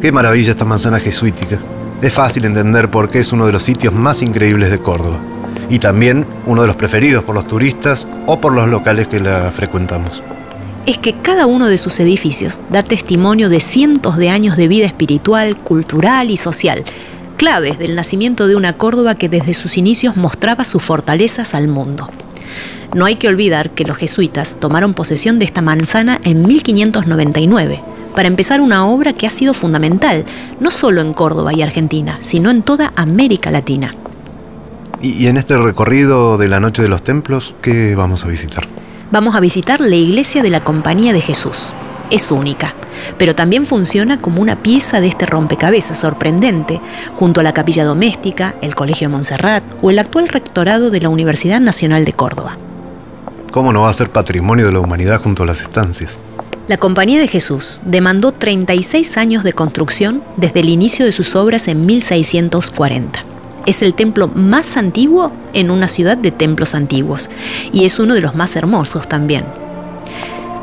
Qué maravilla esta manzana jesuítica. Es fácil entender por qué es uno de los sitios más increíbles de Córdoba. Y también uno de los preferidos por los turistas o por los locales que la frecuentamos. Es que cada uno de sus edificios da testimonio de cientos de años de vida espiritual, cultural y social, claves del nacimiento de una Córdoba que desde sus inicios mostraba sus fortalezas al mundo. No hay que olvidar que los jesuitas tomaron posesión de esta manzana en 1599 para empezar una obra que ha sido fundamental, no solo en Córdoba y Argentina, sino en toda América Latina. Y, en este recorrido de la Noche de los Templos, ¿qué vamos a visitar? Vamos a visitar la iglesia de la Compañía de Jesús. Es única, pero también funciona como una pieza de este rompecabezas sorprendente, junto a la capilla doméstica, el Colegio de Montserrat o el actual rectorado de la Universidad Nacional de Córdoba. ¿Cómo no va a ser patrimonio de la humanidad junto a las estancias? La Compañía de Jesús demandó 36 años de construcción desde el inicio de sus obras en 1640. Es el templo más antiguo en una ciudad de templos antiguos y es uno de los más hermosos también.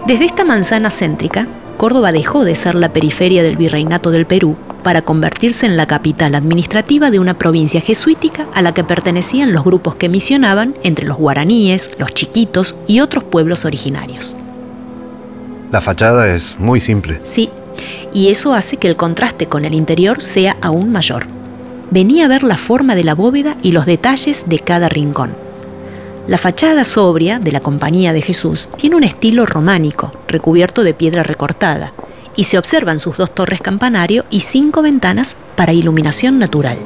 Desde esta manzana céntrica, Córdoba dejó de ser la periferia del virreinato del Perú para convertirse en la capital administrativa de una provincia jesuítica a la que pertenecían los grupos que misionaban entre los guaraníes, los chiquitos y otros pueblos originarios. La fachada es muy simple. Sí, y eso hace que el contraste con el interior sea aún mayor. Venía a ver la forma de la bóveda y los detalles de cada rincón. La fachada sobria de la Compañía de Jesús tiene un estilo románico, recubierto de piedra recortada, y se observan sus dos torres campanario y cinco ventanas para iluminación natural.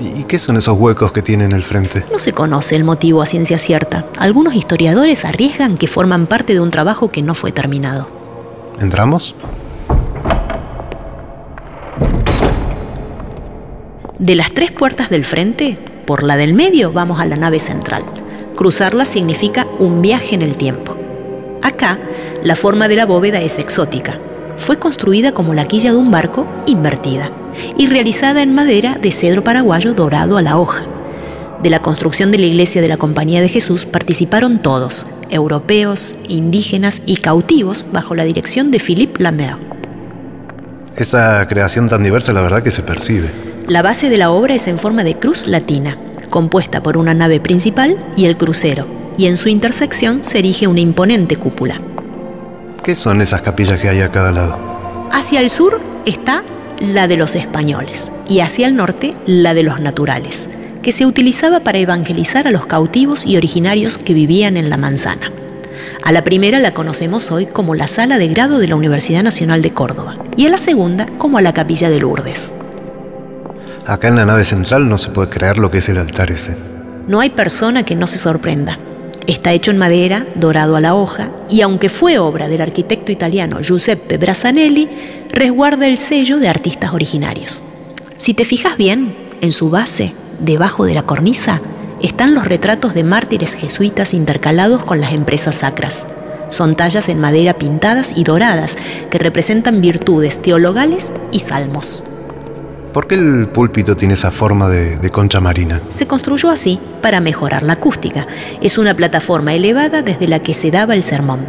¿Y qué son esos huecos que tiene en el frente? No se conoce el motivo a ciencia cierta. Algunos historiadores arriesgan que forman parte de un trabajo que no fue terminado. ¿Entramos? De las tres puertas del frente, por la del medio vamos a la nave central. Cruzarla significa un viaje en el tiempo. Acá, la forma de la bóveda es exótica, fue construida como la quilla de un barco invertida y realizada en madera de cedro paraguayo dorado a la hoja. De la construcción de la iglesia de la Compañía de Jesús participaron todos, europeos, indígenas y cautivos, bajo la dirección de Philippe Lambert. Esa creación tan diversa, la verdad que se percibe. La base de la obra es en forma de cruz latina, compuesta por una nave principal y el crucero, y en su intersección se erige una imponente cúpula. ¿Qué son esas capillas que hay a cada lado? Hacia el sur está la de los españoles y hacia el norte la de los naturales, que se utilizaba para evangelizar a los cautivos y originarios que vivían en la manzana. A la primera la conocemos hoy como la sala de grado de la Universidad Nacional de Córdoba y a la segunda como a la capilla de Lourdes. Acá en la nave central no se puede creer lo que es el altar ese. No hay persona que no se sorprenda. Está hecho en madera, dorado a la hoja, y aunque fue obra del arquitecto italiano Giuseppe Brasanelli, resguarda el sello de artistas originarios. Si te fijas bien, en su base, debajo de la cornisa, están los retratos de mártires jesuitas intercalados con las empresas sacras. Son tallas en madera pintadas y doradas que representan virtudes teologales y salmos. ¿Por qué el púlpito tiene esa forma de, concha marina? Se construyó así para mejorar la acústica. Es una plataforma elevada desde la que se daba el sermón.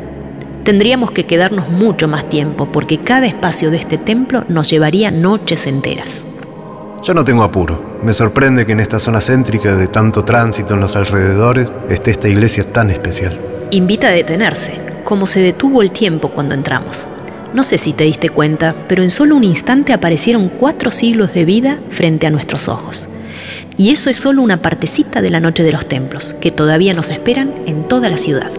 Tendríamos que quedarnos mucho más tiempo porque cada espacio de este templo nos llevaría noches enteras. Yo no tengo apuro. Me sorprende que en esta zona céntrica de tanto tránsito en los alrededores esté esta iglesia tan especial. Invita a detenerse, como se detuvo el tiempo cuando entramos. No sé si te diste cuenta, pero en solo un instante aparecieron cuatro siglos de vida frente a nuestros ojos. Y eso es solo una partecita de la noche de los templos, que todavía nos esperan en toda la ciudad.